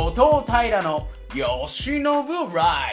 後藤平の吉信ラ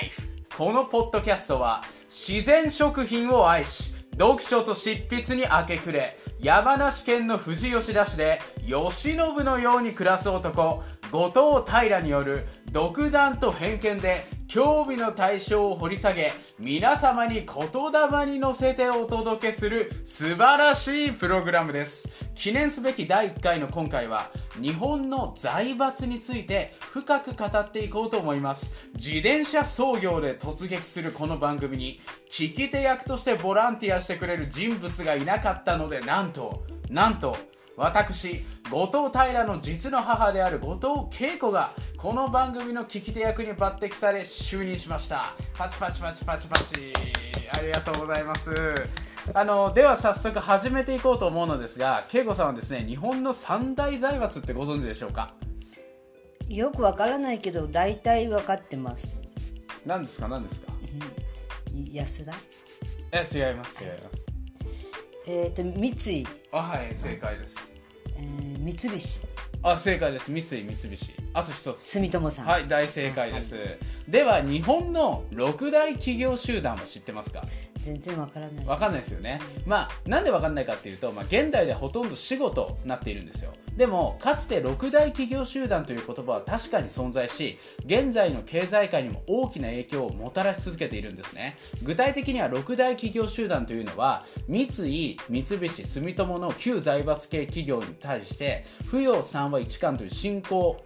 イフ。このポッドキャストは自然食品を愛し読書と執筆に明け暮れ山梨県の富士吉田市で慶喜のように暮らす男後藤平による独断と偏見で興味の対象を掘り下げ皆様に言霊に乗せてお届けする素晴らしいプログラムです。記念すべき第1回の今回は日本の財閥について深く語っていこうと思います。自転車操業で突撃するこの番組に聞き手役としてボランティアしてくれる人物がいなかったのでなんとなんと私後藤平の実の母である後藤恵子がこの番組の聞き手役に抜擢され就任しました。パチパチパチパチパチ。ありがとうございます。あのでは早速始めていこうと思うのですが恵子さんはですね日本の三大財閥ってご存知でしょうか？よくわからないけど大体分かってます。何ですか？何ですか？安田？え違います違いますえっ、と三井、あはい正解です。えー三菱。あ正解です。三井三菱。あと一つ。住友さん。はい大正解です、では日本の六大企業集団は知ってますか？全然わからないわかんないですよね。まあなんでわかんないかっていうと、まあ、現代でほとんど死後となっているんですよでもかつて六大企業集団という言葉は確かに存在し現在の経済界にも大きな影響をもたらし続けているんですね。具体的には六大企業集団というのは三井三菱住友の旧財閥系企業に対して扶養3は1巻という新興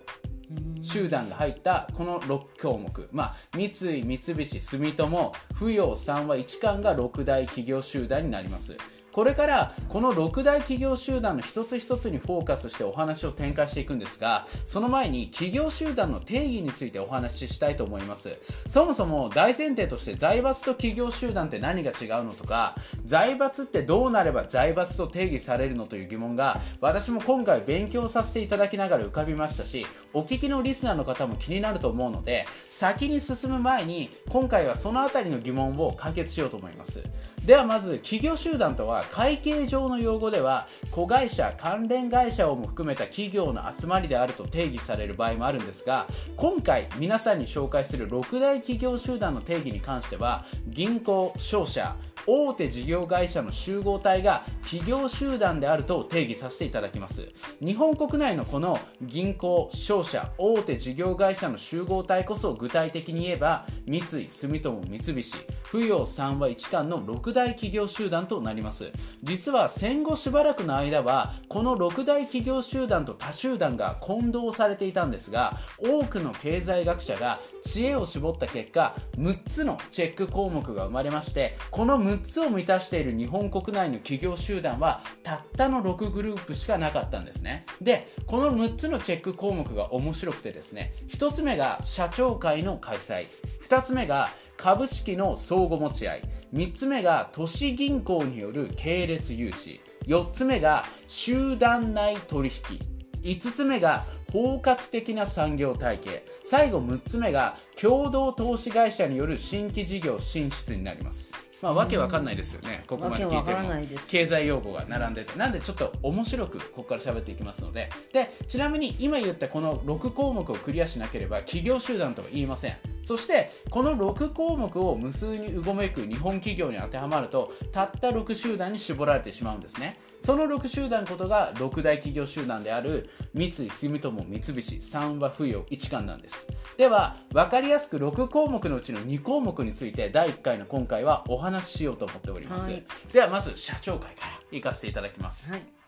集団が入ったこの6項目、まあ、三井三菱住友扶養3は1巻が6大企業集団になります。これからこの6大企業集団の一つ一つにフォーカスしてお話を展開していくんですがその前に企業集団の定義についてお話ししたいと思います。そもそも大前提として財閥と企業集団って何が違うのとか財閥ってどうなれば財閥と定義されるのという疑問が私も今回勉強させていただきながら浮かびましたしお聞きのリスナーの方も気になると思うので先に進む前に今回はそのあたりの疑問を解決しようと思います。ではまず企業集団とは会計上の用語では子会社関連会社をも含めた企業の集まりであると定義される場合もあるんですが今回皆さんに紹介する6大企業集団の定義に関しては銀行商社大手事業会社の集合体が企業集団であると定義させていただきます。日本国内のこの銀行商社大手事業会社の集合体こそ具体的に言えば三井住友三菱扶養3は1巻の6大企業集団となります。実は戦後しばらくの間はこの6大企業集団と他集団が混同されていたんですが多くの経済学者が知恵を絞った結果6つのチェック項目が生まれましてこの6つを満たしている日本国内の企業集団はたったの6グループしかなかったんですね。でこの6つのチェック項目が面白くてですね1つ目が社長会の開催。2つ目が株式の相互持ち合い。3つ目が都市銀行による系列融資。4つ目が集団内取引。5つ目が包括的な産業体系。最後6つ目が共同投資会社による新規事業進出になります。まあわけわかんないですよね、ここまで聞いても。経済用語が並んでてなんでちょっと面白くここから喋っていきますので。でちなみに今言ったこの6項目をクリアしなければ企業集団とは言いませんそしてこの6項目を無数にうごめく日本企業に当てはまるとたった6集団に絞られてしまうんですねその6集団ことが6大企業集団である三井住友三菱三和扶養一貫なんです。では分かりやすく6項目のうちの2項目について第1回の今回はお話ししようと思っております、はい。ではまず社長会から行かせていただきます。はい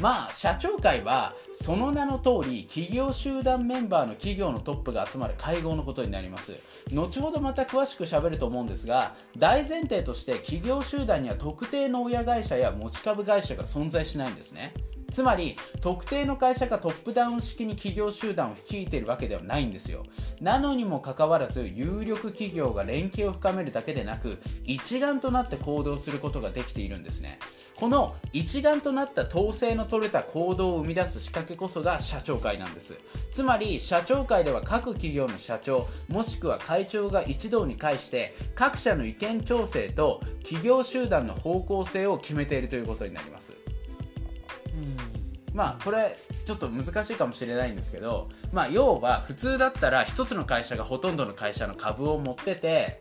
まあ社長会はその名の通り企業集団メンバーの企業のトップが集まる会合のことになります。後ほどまた詳しく喋ると思うんですが大前提として企業集団には特定の親会社や持ち株会社が存在しないんですね。つまり特定の会社がトップダウン式に企業集団を率いているわけではないんですよ。なのにもかかわらず有力企業が連携を深めるだけでなく一丸となって行動することができているんですね。この一丸となった統制の取れた行動を生み出す仕掛けこそが社長会なんです。つまり社長会では各企業の社長もしくは会長が一堂に会して各社の意見調整と企業集団の方向性を決めているということになります。まあこれちょっと難しいかもしれないんですけど、まあ、要は普通だったら一つの会社がほとんどの会社の株を持ってて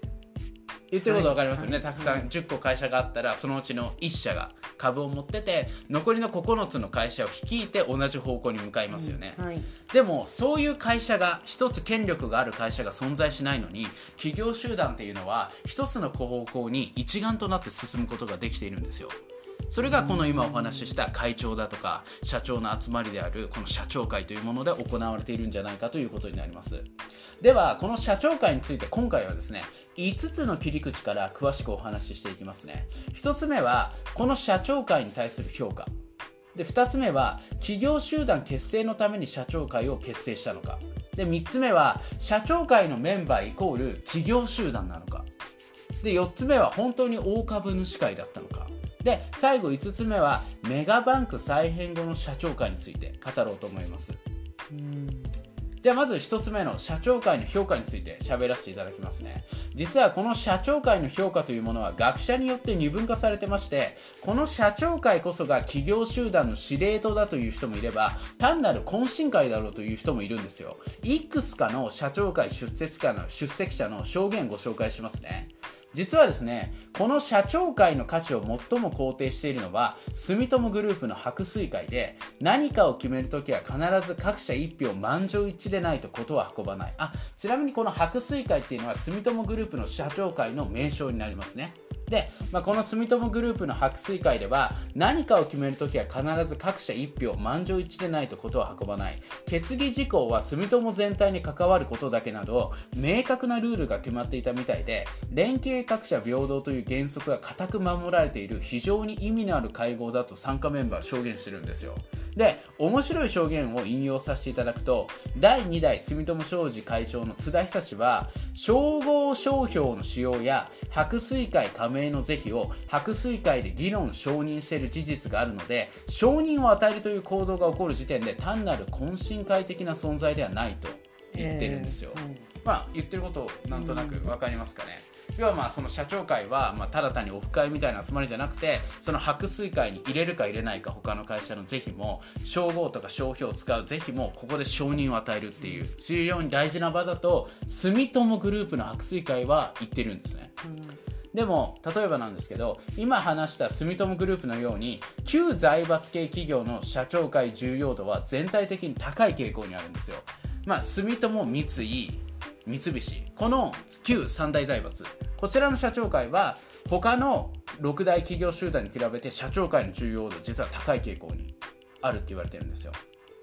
言ってること分かりますよね、はいたくさん10個会社があったらそのうちの1社が株を持ってて残りの9つの会社を率いて同じ方向に向かいますよね、はい。でもそういう会社が一つ権力がある会社が存在しないのに企業集団っていうのは一つの方向に一丸となって進むことができているんですよそれがこの今お話しした会長だとか社長の集まりであるこの社長会というもので行われているんじゃないかということになります。ではこの社長会について今回はですね5つの切り口から詳しくお話ししていきますね。1つ目はこの社長会に対する評価。で2つ目は企業集団結成のために社長会を結成したのか。で3つ目は社長会のメンバーイコール企業集団なのか。で4つ目は本当に大株主会だったのか。で最後5つ目はメガバンク再編後の社長会について語ろうと思います。うん。ではまず1つ目の社長会の評価について喋らせていただきますね。実はこの社長会の評価というものは学者によって二分化されてましてこの社長会こそが企業集団の司令塔だという人もいれば単なる懇親会だろうという人もいるんですよ。いくつかの社長会出席者の出席者の証言をご紹介しますね実はですねこの社長会の価値を最も肯定しているのは住友グループの白水会で何かを決めるときは必ず各社1票満場一致でないとことは運ばない。あちなみにこの白水会っていうのは住友グループの社長会の名称になりますね。で、まあ、この住友グループの白水会では何かを決めるときは必ず各社一票満場一致でないとことは運ばない。決議事項は住友全体に関わることだけなど明確なルールが決まっていたみたいで連携各社平等という原則が固く守られている非常に意味のある会合だと参加メンバーは証言してるんですよ。で面白い証言を引用させていただくと第2代住友商事会長の津田久志は称号商標の使用や白水会加盟の是非を白水会で議論承認している事実があるので承認を与えるという行動が起こる時点で単なる懇親会的な存在ではないと言ってるんですよ、えーはい。まあ言ってることなんとなく分かりますかね、要はまあその社長会はまあただ単にオフ会みたいな集まりじゃなくてその白水会に入れるか入れないか他の会社の是非も称号とか商標を使う是非もここで承認を与えるっていう非常に大事な場だと住友グループの白水会は言ってるんですね。でも例えばなんですけど今話した住友グループのように旧財閥系企業の社長会重要度は全体的に高い傾向にあるんですよ、まあ、住友三井三菱この旧三大財閥。こちらの社長会は他の6大企業集団に比べて社長会の重要度実は高い傾向にあるって言われてるんですよ。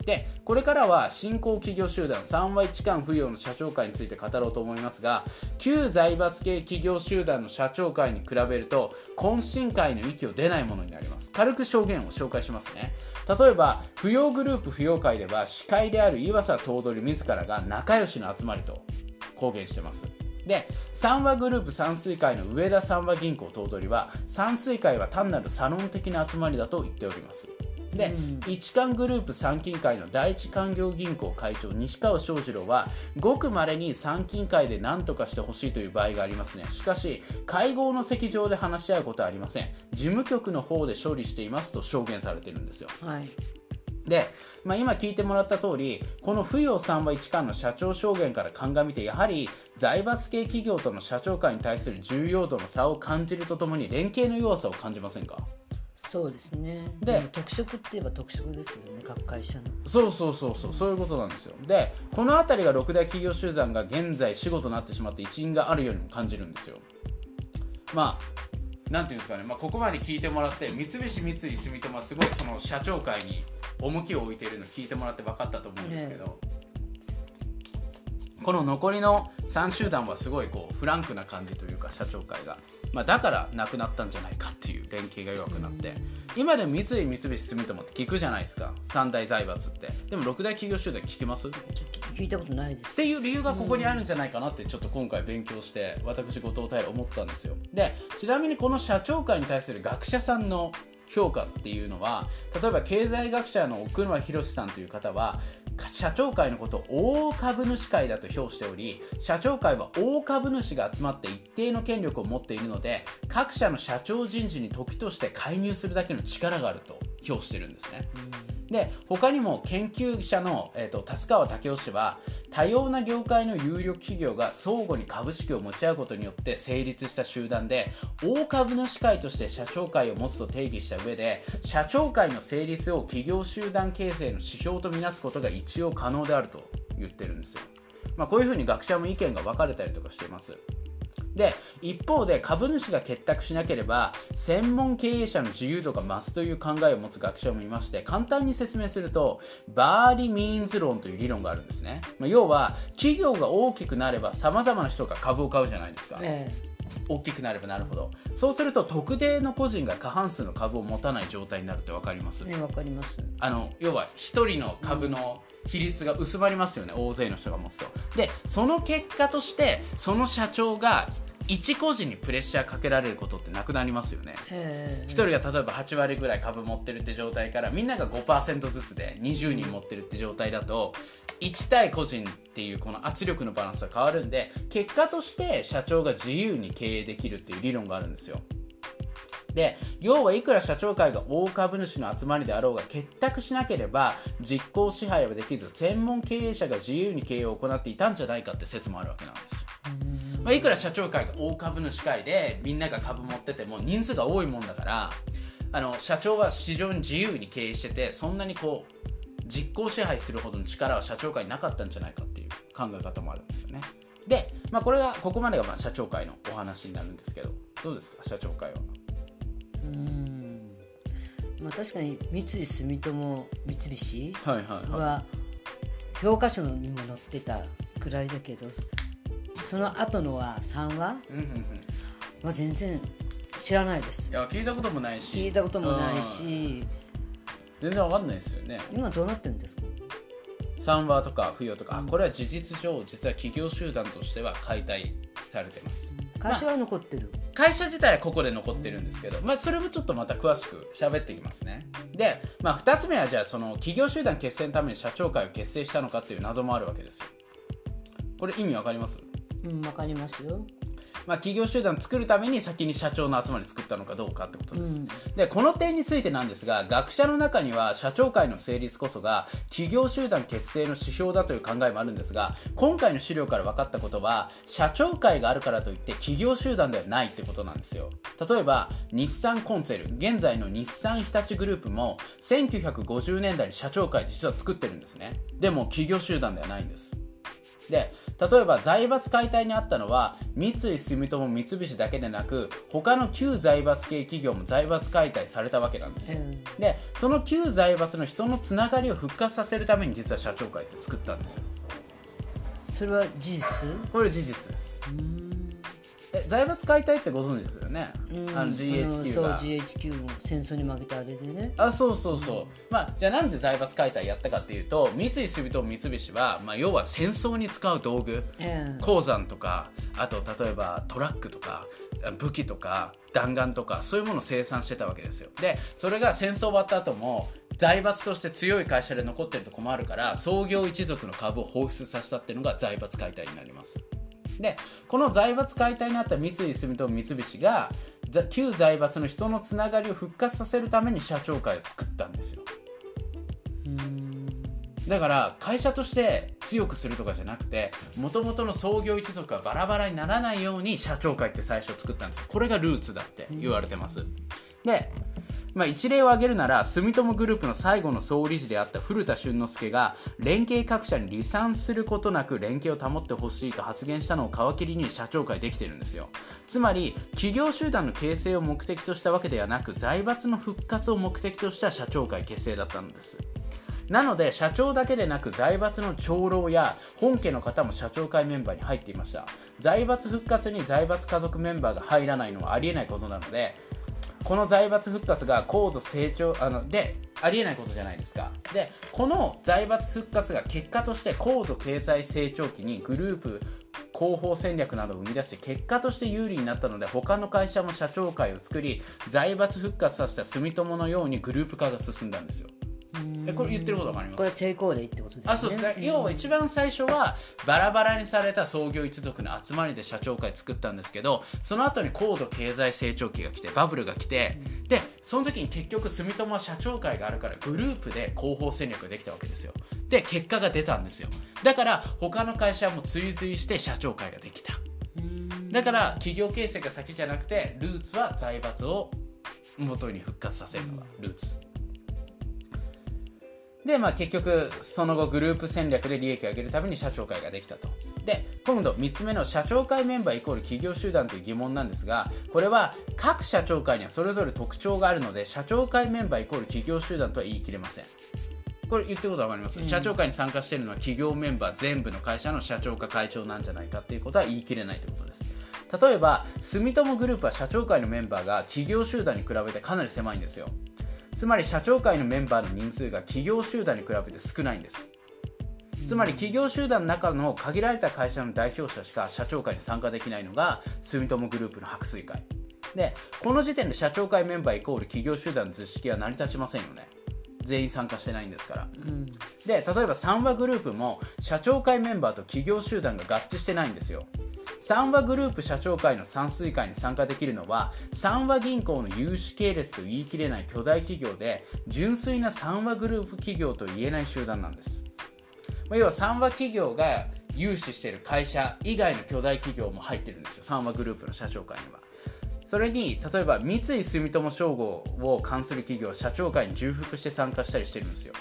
でこれからは新興企業集団3割置換扶養の社長会について語ろうと思いますが旧財閥系企業集団の社長会に比べると懇親会の域を出ないものになります。軽く証言を紹介しますね。例えば扶養グループ扶養会では司会である岩佐頭取自らが仲良しの集まりと公言してます。で三和グループ山水会の上田三和銀行頭取は山水会は単なるサロン的な集まりだと言っております。で、うん。一貫グループ参勤会の第一勧業銀行会長西川翔二郎はごくまれに参勤会で何とかしてほしいという場合がありますね。しかし会合の席上で話し合うことはありません。事務局の方で処理していますと証言されてるんですよ。はいで、まあ、今聞いてもらった通りこの扶養3は一貫の社長証言から鑑みてやはり財閥系企業との社長会に対する重要度の差を感じるとともに連携の弱さを感じませんか？そうですね。で特色って言えば特色ですよね各会社の。そうそうそうそうそういうことなんですよ。でこの辺りが六大企業集団が現在死後となってしまって一因があるようにも感じるんですよ。まあなんていうんですかね、まあ、ここまで聞いてもらって三菱三井住友はすごいその社長会に重きを置いているのを聞いてもらって分かったと思うんですけど、この残りの3集団はすごいこうフランクな感じというか社長会が、まあ、だからなくなったんじゃないかっていう連携が弱くなって今でも三井三菱住友って聞くじゃないですか三大財閥って。でも六大企業集団聞きます？っ聞聞いたことないです。ていう理由がここにあるんじゃないかなってちょっと今回勉強して私後藤平思ったんですよ。でちなみにこの社長会に対する学者さんの評価っていうのは例えば経済学者の奥沼博さんという方は社長会のことを大株主会だと評しており社長会は大株主が集まって一定の権力を持っているので各社の社長人事に時として介入するだけの力があると評してるんですね。で他にも研究者の、えーと、達川武雄氏は多様な業界の有力企業が相互に株式を持ち合うことによって成立した集団で大株主会として社長会を持つと定義した上で社長会の成立を企業集団形成の指標とみなすことが一応可能であると言ってるんですよ、まあ、こういうふうに学者も意見が分かれたりとかしています。で一方で株主が結託しなければ専門経営者の自由度が増すという考えを持つ学者もいまして簡単に説明するとバーリ・ミーンズ論という理論があるんですね、まあ、要は企業が大きくなればさまざまな人が株を買うじゃないですか、ええ。大きくなればなるほど。そうすると特定の個人が過半数の株を持たない状態になるって分かります？分かります。あの要は1人の株の比率が薄まりますよね、大勢の人が持つと。でその結果としてその社長が一個人にプレッシャーかけられることってなくなりますよね。1人が例えば8割ぐらい株持ってるって状態からみんなが5%ずつで20人持ってるって状態だと1対個人っていうこの圧力のバランスが変わるんで結果として社長が自由に経営できるっていう理論があるんですよ。で要はいくら社長会が大株主の集まりであろうが結託しなければ実行支配はできず専門経営者が自由に経営を行っていたんじゃないかって説もあるわけなんですまあ、いくら社長会が大株主会でみんなが株持ってても人数が多いもんだからあの社長は非常に自由に経営しててそんなにこう実行支配するほどの力は社長会になかったんじゃないかっていう考え方もあるんですよね。で、まあ、これがここまでがまあ社長会のお話になるんですけどどうですか？社長会は。うん。まあ確かに三井住友三菱は教科書にも載ってたくらいだけどその後のは3話？は全然知らないです。いや聞いたこともないし。聞いたこともないし。全然わかんないですよね。今どうなってるんですか？3話とか扶養とか、うん、これは事実上実は企業集団としては解体されてます、会社は残ってる、まあ、会社自体はここで残ってるんですけど、まあ、それもちょっとまた詳しく喋っていきますね。で、まあ、2つ目はじゃあその企業集団結成のために社長会を結成したのかっていう謎もあるわけですよ。これ意味わかります？うんわかりますよ。まあ、企業集団を作るために先に社長の集まり作ったのかどうかってことです、うん、でこの点についてなんですが学者の中には社長会の成立こそが企業集団結成の指標だという考えもあるんですが今回の資料から分かったことは社長会があるからといって企業集団ではないってことなんですよ。例えば日産コンツェル現在の日産日立グループも1950年代に社長会実は作ってるんですね。でも企業集団ではないんですで例えば財閥解体にあったのは三井住友三菱だけでなく他の旧財閥系企業も財閥解体されたわけなんですよ、うん、でその旧財閥の人のつながりを復活させるために実は社長会って作ったんですよ。それは事実？これ事実ですえ財閥解体ってご存知ですよね、あの GHQ が、そう GHQ も戦争に負けたあれでね。あそうそうそう、うん、まあじゃあなんで財閥解体やったかっていうと三井住友三菱は、まあ、要は戦争に使う道具、えー、鉱山とかあと例えばトラックとか武器とか弾丸とかそういうものを生産してたわけですよ。でそれが戦争終わった後も財閥として強い会社で残ってると困るから創業一族の株を放出させたっていうのが財閥解体になりますでこの財閥解体になった三井住友三菱が旧財閥の人のつながりを復活させるために社長会を作ったんですよ。だから会社として強くするとかじゃなくてもともとの創業一族がバラバラにならないように社長会って最初作ったんですよ。これがルーツだって言われてます。でまあ、一例を挙げるなら住友グループの最後の総理事であった古田俊之介が連携各社に離散することなく連携を保ってほしいと発言したのを皮切りに社長会できてるんですよ。つまり企業集団の形成を目的としたわけではなく財閥の復活を目的とした社長会結成だったのです。なので社長だけでなく財閥の長老や本家の方も社長会メンバーに入っていました。財閥復活に財閥家族メンバーが入らないのはありえないことなのでこの財閥復活が高度成長あのでありえないことじゃないですか。でこの財閥復活が結果として高度経済成長期にグループ広報戦略などを生み出して結果として有利になったので他の会社も社長会を作り財閥復活させた住友のようにグループ化が進んだんですよ。えこれ言ってることわかりますこれ成功例ってことですね。あそうですね、要は一番最初はバラバラにされた創業一族の集まりで社長会作ったんですけどその後に高度経済成長期が来てバブルが来て、でその時に結局住友は社長会があるからグループで広報戦略ができたわけですよ。で結果が出たんですよ。だから他の会社も追随して社長会ができた。だから企業形成が先じゃなくてルーツは財閥を元に復活させるのがルーツで、まあ、結局その後グループ戦略で利益を上げるために社長会ができたと。で今度3つ目の社長会メンバーイコール企業集団という疑問なんですがこれは各社長会にはそれぞれ特徴があるので社長会メンバーイコール企業集団とは言い切れません。これ言ってることわかります、うん、社長会に参加しているのは企業メンバー全部の会社の社長か会長なんじゃないかっていうことは言い切れないということです。例えば住友グループは社長会のメンバーが企業集団に比べてかなり狭いんですよつまり社長会のメンバーの人数が企業集団に比べて少ないんです。つまり企業集団の中の限られた会社の代表者しか社長会に参加できないのが住友グループの白水会。でこの時点で社長会メンバーイコール企業集団の図式は成り立ちませんよね。全員参加してないんですから、うん、で例えば三和グループも社長会メンバーと企業集団が合致してないんですよ。三和グループ社長会の算数会に参加できるのは三和銀行の有志系列と言い切れない巨大企業で純粋な三和グループ企業と言えない集団なんです。要は三和企業が融資している会社以外の巨大企業も入ってるんですよ。三和グループの社長会にはそれに例えば三井住友商号を関する企業社長会に重複して参加したりしてるんですよ。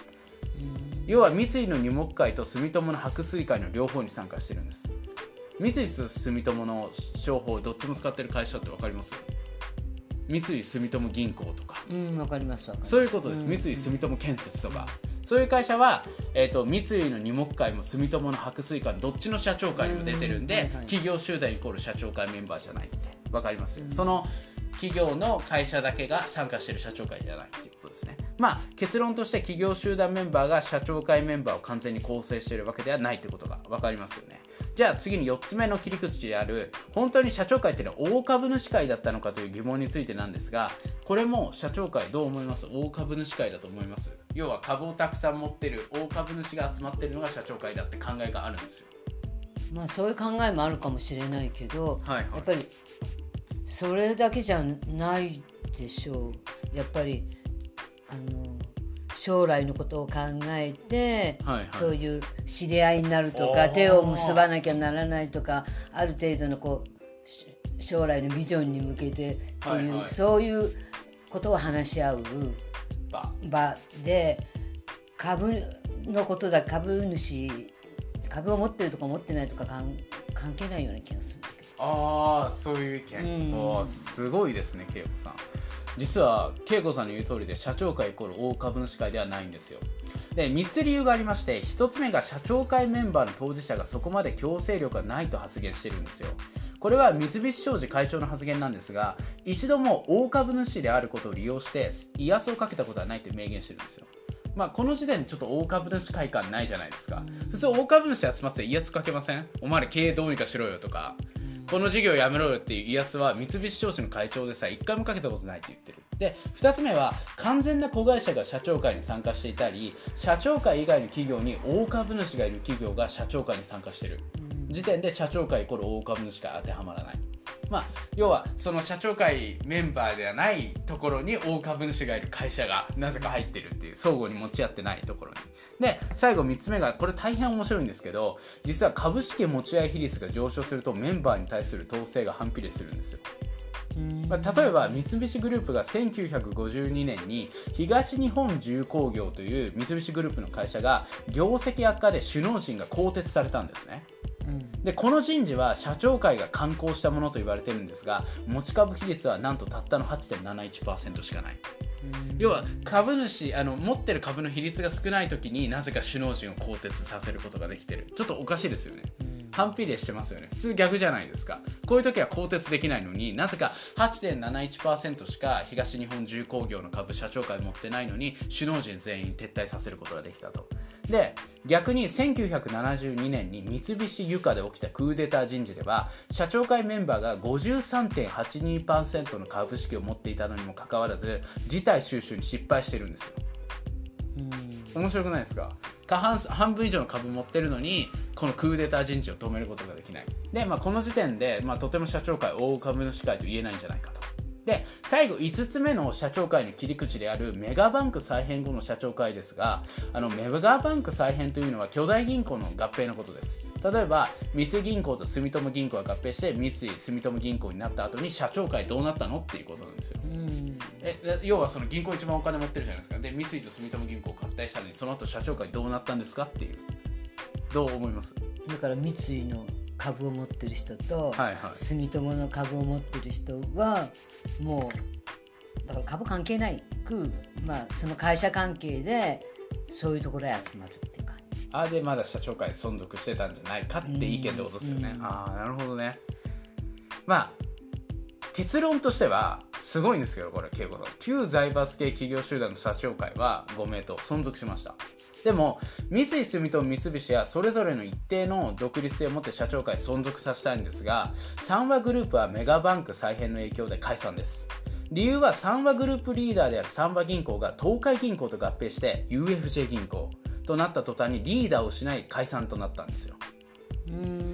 要は三井の二目会と住友の白水会の両方に参加してるんです。三井住友の商法どっちも使ってる会社って分かります？三井住友銀行とか。うん分かりますそういうことです、うん、三井住友建設とか、そういう会社は、えーと、三井の二目会も住友の白水会どっちの社長会にも出てるんで、企業集団イコール社長会メンバーじゃないって分かりますよ、その企業の会社だけが参加してる社長会じゃないっていうことですね。まあ結論として企業集団メンバーが社長会メンバーを完全に構成しているわけではないってことが分かりますよね。じゃあ次に4つ目の切り口である本当に社長会っていうのは大株主会だったのかという疑問についてなんですがこれも社長会どう思います？大株主会だと思います？要は株をたくさん持ってる大株主が集まってるのが社長会だって考えがあるんですよまあそういう考えもあるかもしれないけど、はいはい、やっぱりそれだけじゃないでしょう。やっぱりあの将来のことを考えて、はいはい、そういう知り合いになるとか手を結ばなきゃならないとかある程度のこう将来のビジョンに向けてっていう、はいはい、そういうことを話し合う。場で株のことだ株主株を持ってるとか持ってないとか関係ないような気がするああそういう意見、うん、すごいですね恵子さん。実は恵子さんの言う通りで社長会イコール大株主会ではないんですよ。で3つ理由がありまして1つ目が社長会メンバーの当事者がそこまで強制力がないと発言してるんですよ。これは三菱商事会長の発言なんですが一度も大株主であることを利用して威圧をかけたことはないと明言してるんですよまあ、この時点でちょっと大株主会館ないじゃないですか。普通大株主集まって威圧かけません？お前ら経営どうにかしろよとか。この事業やめろよっていう威圧は三菱商事の会長でさえ一回もかけたことないって言ってる。で2つ目は完全な子会社が社長会に参加していたり社長会以外の企業に大株主がいる企業が社長会に参加してる。時点で社長会イコール大株主が当てはまらない。まあ、要はその社長会メンバーではないところに大株主がいる会社がなぜか入ってるっていう相互に持ち合ってないところに。で最後3つ目がこれ大変面白いんですけど実は株式持ち合い比率が上昇するとメンバーに対する統制が反比例するんですよ。まあ、例えば三菱グループが1952年に東日本重工業という三菱グループの会社が業績悪化で首脳陣が更迭されたんですね。でこの人事は社長会が刊行したものと言われてるんですが持ち株比率はなんとたったの8.71%しかない。要は株主あの持ってる株の比率が少ない時になぜか首脳陣を更迭させることができてるちょっとおかしいですよね。反比例してますよね。普通逆じゃないですか。こういう時は更迭できないのになぜか8.71%しか東日本重工業の株社長会持ってないのに首脳陣全員撤退させることができたと。で逆に1972年に三菱ユカで起きたクーデター人事では社長会メンバーが53.82%の株式を持っていたのにもかかわらず事態収集に失敗してるんですよ。面白くないですか？過半半分以上の株持ってるのにこのクーデター人事を止めることができない。で、まあ、この時点で、まあ、とても社長会大株主会と言えないんじゃないかと。で最後5つ目の社長会の切り口であるメガバンク再編後の社長会ですがあのメガバンク再編というのは巨大銀行の合併のことです。例えば三井銀行と住友銀行が合併して三井住友銀行になった後に社長会どうなったのっていうことなんですよ、え要はその銀行一番お金持ってるじゃないですか。で三井と住友銀行合体したのにその後社長会どうなったんですかっていう。どう思います？だから三井の株を持ってる人と、はいはい、住友の株を持ってる人はもうだから株関係ないく、まあ、その会社関係でそういうところで集まるっていう感じ。あでまだ社長会存続してたんじゃないかって意見ってことですよね、ああなるほどね。まあ結論としてはすごいんですけどこれ恵子さん。旧財閥系企業集団の社長会は5名と存続しましたでも三井住友三菱はそれぞれの一定の独立性を持って社長会存続させたいんですが三和グループはメガバンク再編の影響で解散です。理由は三和グループリーダーである三和銀行が東海銀行と合併して UFJ 銀行となった途端にリーダーをしない解散となったんですよ。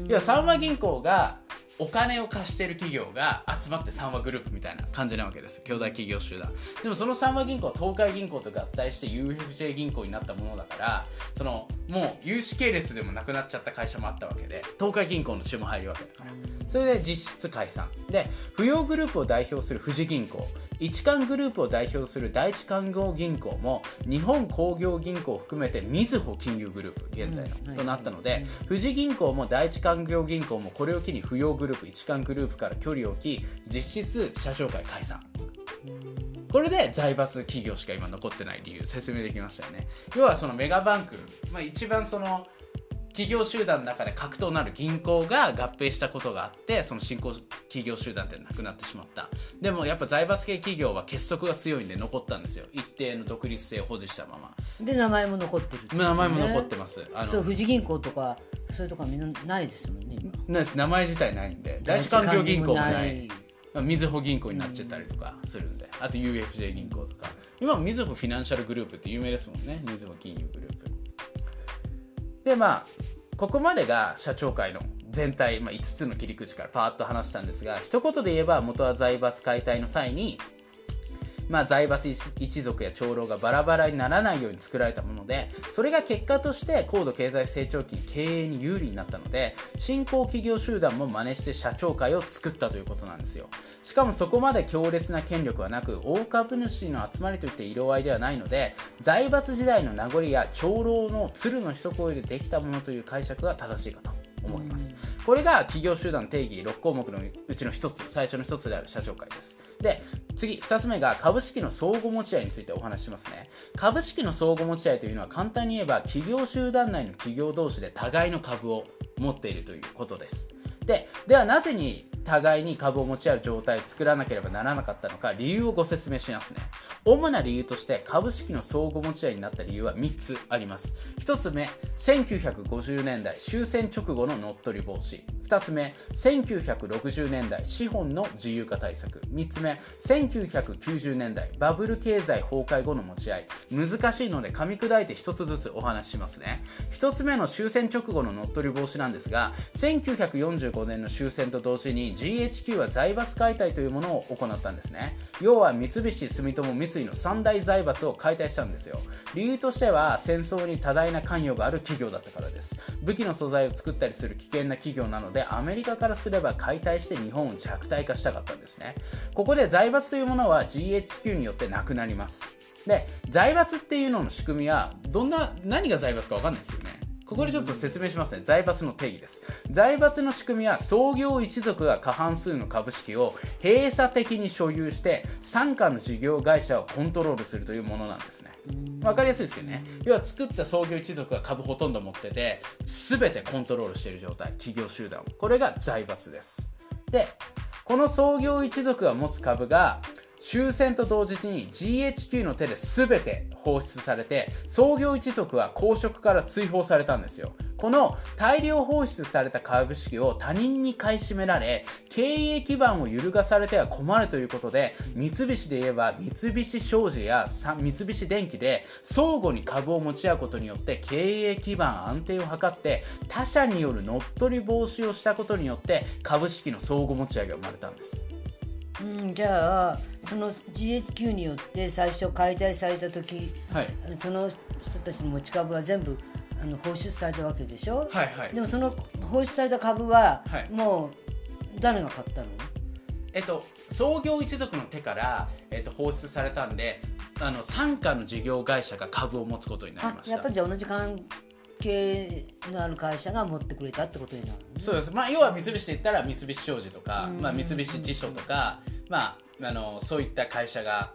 いや三和銀行がお金を貸している企業が集まって三和グループみたいな感じなわけですよ。兄弟企業集団。でもその三和銀行は東海銀行と合体して UFJ 銀行になったものだからそのもう有資系列でもなくなっちゃった会社もあったわけで東海銀行の血も入るわけだから。それで実質解散。で扶養グループを代表する富士銀行一貫グループを代表する第一勧業銀行も日本工業銀行を含めてみずほ金融グループ現在の、となったので、富士銀行も第一勧業銀行もこれを機に扶養グループ一貫グループから距離を置き実質社長会解散これで財閥企業しか今残ってない理由説明できましたよね要はそのメガバンク、まあ、一番その企業集団の中で核となる銀行が合併したことがあってその新興企業集団ってなくなってしまった。でもやっぱ財閥系企業は結束が強いんで残ったんですよ。一定の独立性を保持したまま。で名前も残ってる、ね、名前も残ってます。あのそう富士銀行とかそういうとこはみんなないですもんねないです。名前自体ないんで。第一環境銀行もない。みずほ銀行になっちゃったりとかするんで、あと UFJ 銀行とか。今もみずほフィナンシャルグループって有名ですもんね。みずほ金融グループでまあここまでが社長会の全体、まあ、5つの切り口からパーッと話したんですが一言で言えば元は財閥解体の際にまあ、財閥一族や長老がバラバラにならないように作られたものでそれが結果として高度経済成長期経営に有利になったので新興企業集団も真似して社長会を作ったということなんですよ。しかもそこまで強烈な権力はなく大株主の集まりといって色合いではないので財閥時代の名残や長老の鶴の一声でできたものという解釈が正しいかと。思います、これが企業集団定義6項目のうちの1つ最初の1つである社長会です。で次2つ目が株式の相互持ち合いについてお話ししますね。株式の相互持ち合いというのは簡単に言えば企業集団内の企業同士で互いの株を持っているということです。でではなぜに互いに株を持ち合う状態を作らなければならなかったのか理由をご説明しますね。主な理由として株式の相互持ち合いになった理由は3つあります。1つ目1950年代終戦直後の乗っ取り防止。2つ目1960年代資本の自由化対策。3つ目1990年代バブル経済崩壊後の持ち合い。難しいので噛み砕いて1つずつお話ししますね。1つ目の終戦直後の乗っ取り防止なんですが1945年の終戦と同時に GHQ は財閥解体というものを行ったんですね。要は三菱住友三井の三大財閥を解体したんですよ。理由としては戦争に多大な関与がある企業だったからです。武器の素材を作ったりする危険な企業なのでアメリカからすれば解体して日本を弱体化したかったんですね。ここで財閥というものは GHQ によってなくなります。で財閥っていうのの仕組みはどんな何が財閥か分かんないですよね。ここでちょっと説明しますね。財閥の定義です。財閥の仕組みは創業一族が過半数の株式を閉鎖的に所有して傘下の事業会社をコントロールするというものなんですね。わかりやすいですよね。要は作った創業一族が株ほとんど持ってて、全てコントロールしている状態。企業集団。これが財閥です。で、この創業一族が持つ株が終戦と同時に GHQ の手で全て放出されて創業一族は公職から追放されたんですよ。この大量放出された株式を他人に買い占められ経営基盤を揺るがされては困るということで三菱で言えば三菱商事や三菱電機で相互に株を持ち合うことによって経営基盤安定を図って他社による乗っ取り防止をしたことによって株式の相互持ち上げが生まれたんです。うんじゃあその GHQ によって最初解体された時、はい、その人たちの持ち株は全部あの放出されたわけでしょ、はいはい、でもその放出された株は、もう誰が買ったの？えっと、創業一族の手から、えっと、放出されたんであの傘下の事業会社が株を持つことになりました。やっぱりじゃあ同じ関係のある会社が持ってくれたってことになる、ね、そうです、まあ、要は三菱で言ったら三菱商事とか、まあ、三菱地所とか、まあ、あのそういった会社が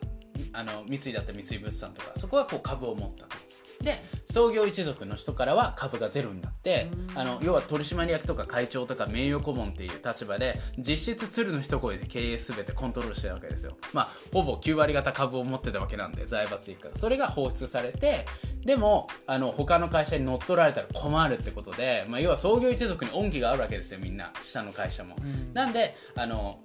あの三井だったら三井物産とかそこはこう株を持ったと。で創業一族の人からは株がゼロになってあの要は取締役とか会長とか名誉顧問っていう立場で実質鶴の一声で経営すべてコントロールしてるわけですよ。まあほぼ9割方株を持ってたわけなんで財閥一家が。それが放出されてでもあの他の会社に乗っ取られたら困るってことで、まあ、要は創業一族に恩義があるわけですよみんな。下の会社も、なんであの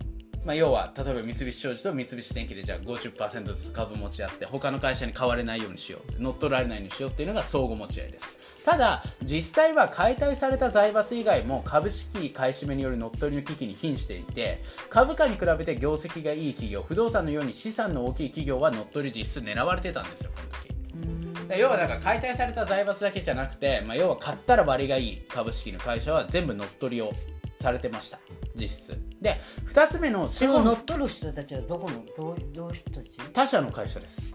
まあ、要は例えば三菱商事と三菱電機でじゃあ50%ずつ株持ち合って他の会社に買われないようにしよう乗っ取られないようにしようっていうのが相互持ち合いです。ただ実際は解体された財閥以外も株式買い占めによる乗っ取りの危機に瀕していて株価に比べて業績がいい企業不動産のように資産の大きい企業は乗っ取り実質狙われてたんですよこの時。要はなんか解体された財閥だけじゃなくて、まあ、要は買ったら割がいい株式の会社は全部乗っ取りをされてました実質。で2つ目の資本。乗っ取る人たちはどこのどうどういう人たち？他社の会社です。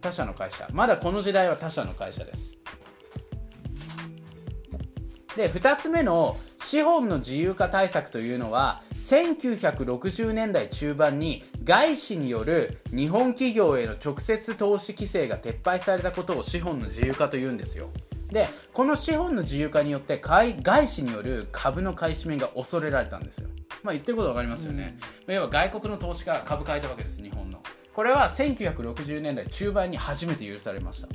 他社の会社。まだこの時代は他社の会社です。で2つ目の資本の自由化対策というのは1960年代中盤に外資による日本企業への直接投資規制が撤廃されたことを資本の自由化というんですよでこの資本の自由化によって外資による株の買い占めが恐れられたんですよ、まあ、言ってること分かりますよね、うん、要は外国の投資家が株買えたわけです日本の。これは1960年代中盤に初めて許されました。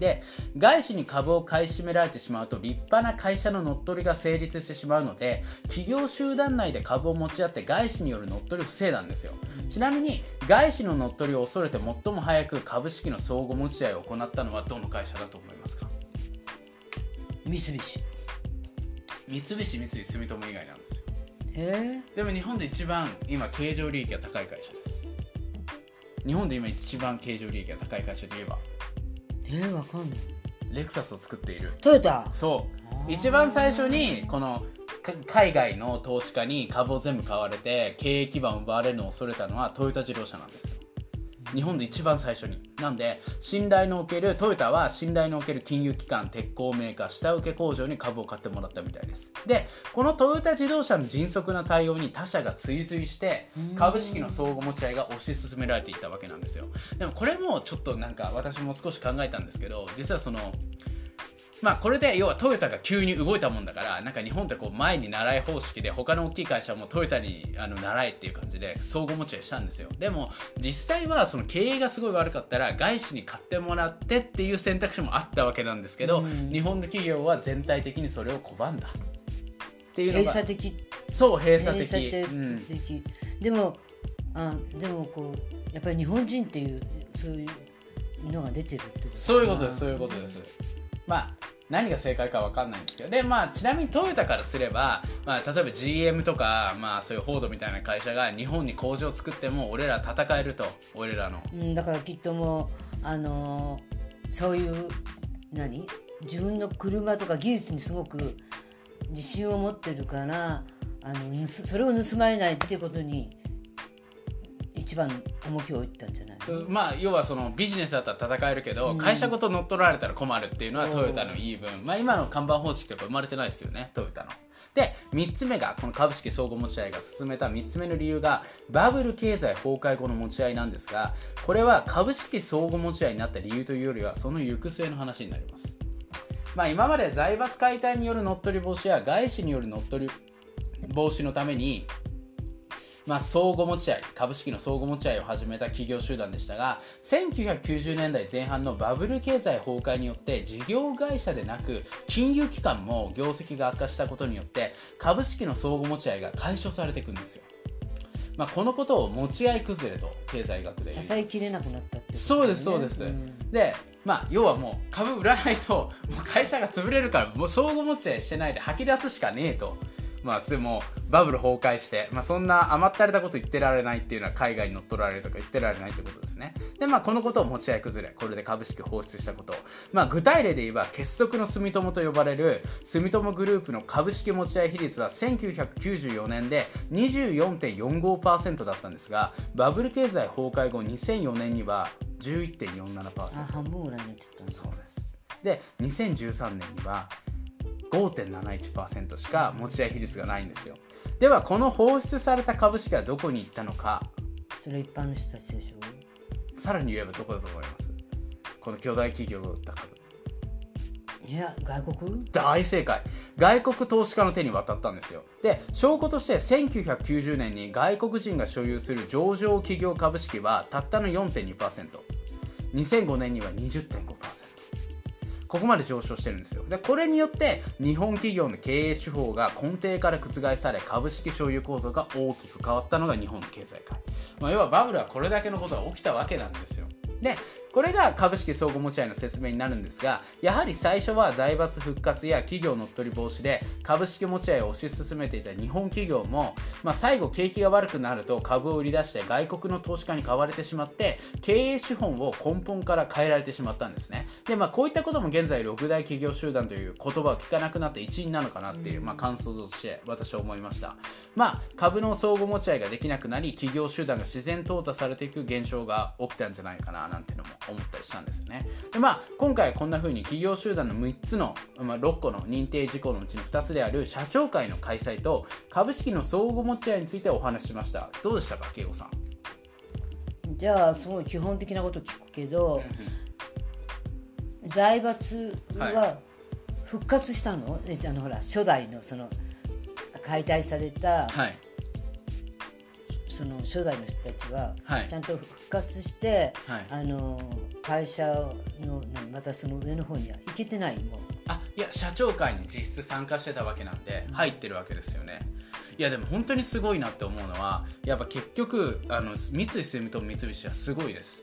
で外資に株を買い占められてしまうと立派な会社の乗っ取りが成立してしまうので企業集団内で株を持ち合って外資による乗っ取りを防いだんですよ。ちなみに外資の乗っ取りを恐れて最も早く株式の相互持ち合いを行ったのはどの会社だと思いますか？三菱。三菱三井住友以外なんですよ。へえ。でも日本で一番今経常利益が高い会社です。日本で今一番経常利益が高い会社といえば。えー、わかんない。レクサスを作っている。トヨタ？そう。一番最初にこの海外の投資家に株を全部買われて経営基盤を奪われるのを恐れたのはトヨタ自動車なんです日本で一番最初に。なんで信頼のおけるトヨタは信頼のおける金融機関鉄鋼メーカー下請け工場に株を買ってもらったみたいです。でこのトヨタ自動車の迅速な対応に他社が追随して株式の相互持ち合いが推し進められていったわけなんですよ。でもこれもちょっとなんか私も少し考えたんですけど実はそのまあこれで要はトヨタが急に動いたもんだからなんか日本ってこう前に習い方式で他の大きい会社もトヨタにあの習えっていう感じで相互持ち合いしたんですよ。でも実際はその経営がすごい悪かったら外資に買ってもらってっていう選択肢もあったわけなんですけど、日本の企業は全体的にそれを拒んだ。っていうのが閉鎖的。そう閉鎖的。閉鎖的、うん、でもあでもこうやっぱり日本人っていうそういうのが出てるってことそういうことですそういうことですまあ何が正解か分かんないんですけど。で、まあ、ちなみにトヨタからすれば、まあ、例えば GM とか、まあ、そういうフォードみたいな会社が日本に工場を作っても俺ら戦えると。俺らの、うん、だからきっともう、あのー、そういう何？自分の車とか技術にすごく自信を持ってるからあのそれを盗まれないっていうことに番重きを置いたんじゃない？まあ要はそのビジネスだったら戦えるけど、うん、会社ごと乗っ取られたら困るっていうのはトヨタの言い分まあ今の看板方式とか生まれてないですよねトヨタの。で3つ目がこの株式相互持ち合いが進めた3つ目の理由がバブル経済崩壊後の持ち合いなんですがこれは株式相互持ち合いになった理由というよりはその行く末の話になります。まあ、今まで財閥解体による乗っ取り防止や外資による乗っ取り防止のためにまあ、相互持ち合い株式の相互持ち合いを始めた企業集団でしたが1990年代前半のバブル経済崩壊によって事業会社でなく金融機関も業績が悪化したことによって株式の相互持ち合いが解消されていくんですよ。まあ、このことを持ち合い崩れと経済学で支えきれなくなったって、ね、そうですそうです、うん、でまあ要はもう株売らないともう会社が潰れるからもう相互持ち合いしてないで吐き出すしかねえとまあでもバブル崩壊して、まあ、そんな甘ったれたこと言ってられないっていうのは海外に乗っ取られるとか言ってられないってことですね。でまあこのことを持ち合い崩れこれで株式放出したことまあ具体例で言えば結束の住友と呼ばれる住友グループの株式持ち合い比率は1994年で24.45%だったんですがバブル経済崩壊後2004年には11.47%半分ぐらいになってたそうです。で2013年には5.71%しか持ち合い比率がないんですよ。ではこの放出された株式はどこに行ったのか。それ一般の人たちでしょさらに言えばどこだと思います？この巨大企業が売った株。いや外国？大正解。外国投資家の手に渡ったんですよ。で証拠として1990年に外国人が所有する上場企業株式はたったの 4.2%2005 年には20.5%ここまで上昇してるんですよ。でこれによって日本企業の経営手法が根底から覆され株式所有構造が大きく変わったのが日本の経済界、まあ、要はバブルはこれだけのことが起きたわけなんですよ。でこれが株式相互持ち合いの説明になるんですがやはり最初は財閥復活や企業乗っ取り防止で株式持ち合いを推し進めていた日本企業も、まあ、最後景気が悪くなると株を売り出して外国の投資家に買われてしまって経営資本を根本から変えられてしまったんですね。で、まあ、こういったことも現在6大企業集団という言葉を聞かなくなった一因なのかなっていう、まあ、感想として私は思いました、まあ、株の相互持ち合いができなくなり企業集団が自然淘汰されていく現象が起きたんじゃないかななんてのも思ったりしたんですよね。でまあ今回こんな風に企業集団の6つの、まあ、6個の認定事項のうちの2つである社長会の開催と株式の相互持ち合いについてお話ししました。どうでしたか慶吾さん？じゃあすごい基本的なこと聞くけど、財閥は復活したの？はい、あのほら初代のその解体された、はい。その初代の人たちはちゃんと復活して、はい、あの会社のまたその上の方には行けてないもん。あいや社長会に実質参加してたわけなんで入ってるわけですよね、いやでも本当にすごいなって思うのはやっぱ結局あの三井住友三菱はすごいです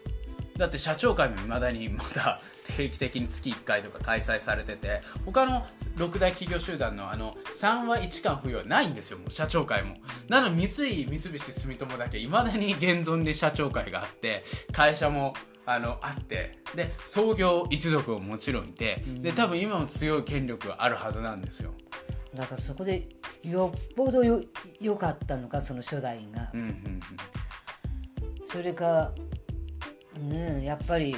だって社長会もいまだにまだ定期的に月1回とか開催されてて他の6大企業集団のあの3話1巻付与はないんですよもう社長会も。なのに三井三菱住友だけいまだに現存で社長会があって会社もあのあってで創業一族ももちろんいて、で多分今も強い権力があるはずなんですよ。だからそこでよっぽどよよかったのかその初代が、うんうんうん、それかねやっぱり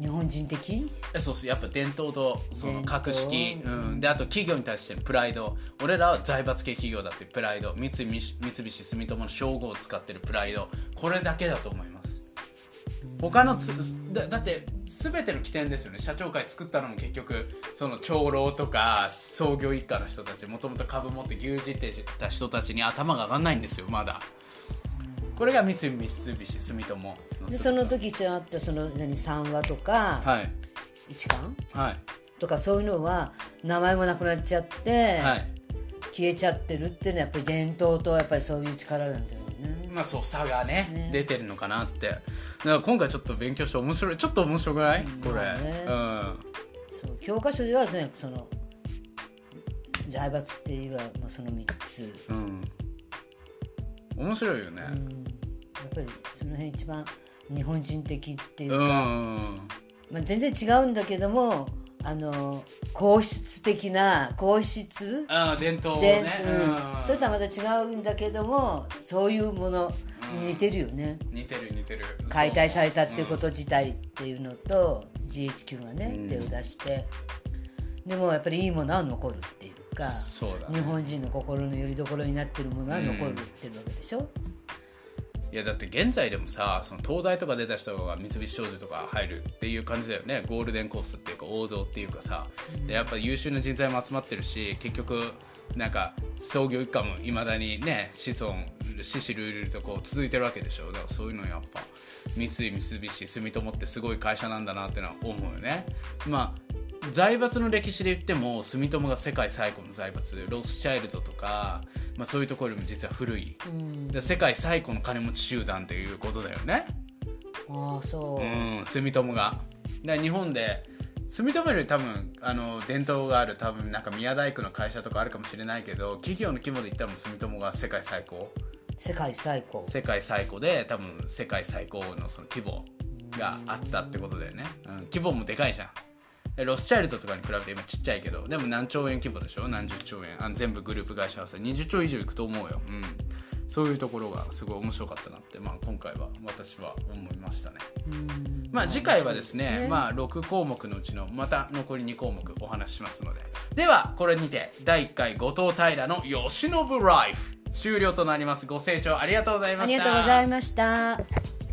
日本人的？そうそうやっぱ伝統とその格式、うん、であと企業に対してのプライド。俺らは財閥系企業だってプライド。三菱三菱住友の称号を使ってるプライド。これだけだと思います。他のつだだって全ての起点ですよね。社長会作ったのも結局その長老とか創業一家の人たちもともと株持って牛耳ってた人たちに頭が上がんないんですよまだこれが三菱三菱住友。でその時ちゃったその何3話とか、はい、1巻、はい、とかそういうのは名前もなくなっちゃって、はい、消えちゃってるっていうのはやっぱり伝統とやっぱりそういう力なんだよね。まあそう差がね、ね、出てるのかなって。だから今回ちょっと勉強して面白い。ちょっと面白くない、これ、ね、うん。そう教科書ではねその財閥っていうのはまあその3つ。うん面白いよね、うん、やっぱりその辺一番日本人的っていうか、まあ、全然違うんだけどもあの皇室的な皇室？あ伝統ね、うん、それとはまた違うんだけどもそういうもの似てるよね、似てる似てる。解体されたっていうこと自体っていうのと、う。ん、GHQ がね、手を出して。でもやっぱりいいものは残るっていうか日本人の心のよりどころになってるものは残るってるわけでしょ、うんいやだって現在でもさその東大とか出た人が三菱商事とか入るっていう感じだよね。ゴールデンコースっていうか王道っていうかさ、でやっぱ優秀な人材も集まってるし結局なんか創業一家もいまだにね子孫獅子類類とこう続いてるわけでしょ。だからそういうのやっぱ三井三菱住友ってすごい会社なんだなってのは思うよね。まあ財閥の歴史で言っても住友が世界最古の財閥ロスチャイルドとか、まあ、そういうところよりも実は古い、うん、世界最古の金持ち集団っていうことだよね。ああそう、うん、住友が。で日本で住友より多分あの伝統がある多分なんか宮大工の会社とかあるかもしれないけど企業の規模で言ったら住友が世界最高。世界最高。世界最高で多分世界最高のその規模があったってことだよね、うん、規模もでかいじゃんロスチャイルドとかに比べて今ちっちゃいけどでも何兆円規模でしょ？何十兆円。あ全部グループ会社はさ20兆以上いくと思うよ、うん、そういうところがすごい面白かったなって、まあ、今回は私は思いましたね。まあ次回はですね、ね、まあ、6項目のうちのまた残り2項目お話ししますので。ではこれにて第1回後藤平の慶喜ライフ。終了となります。ご清聴ありがとうございました。ありがとうございました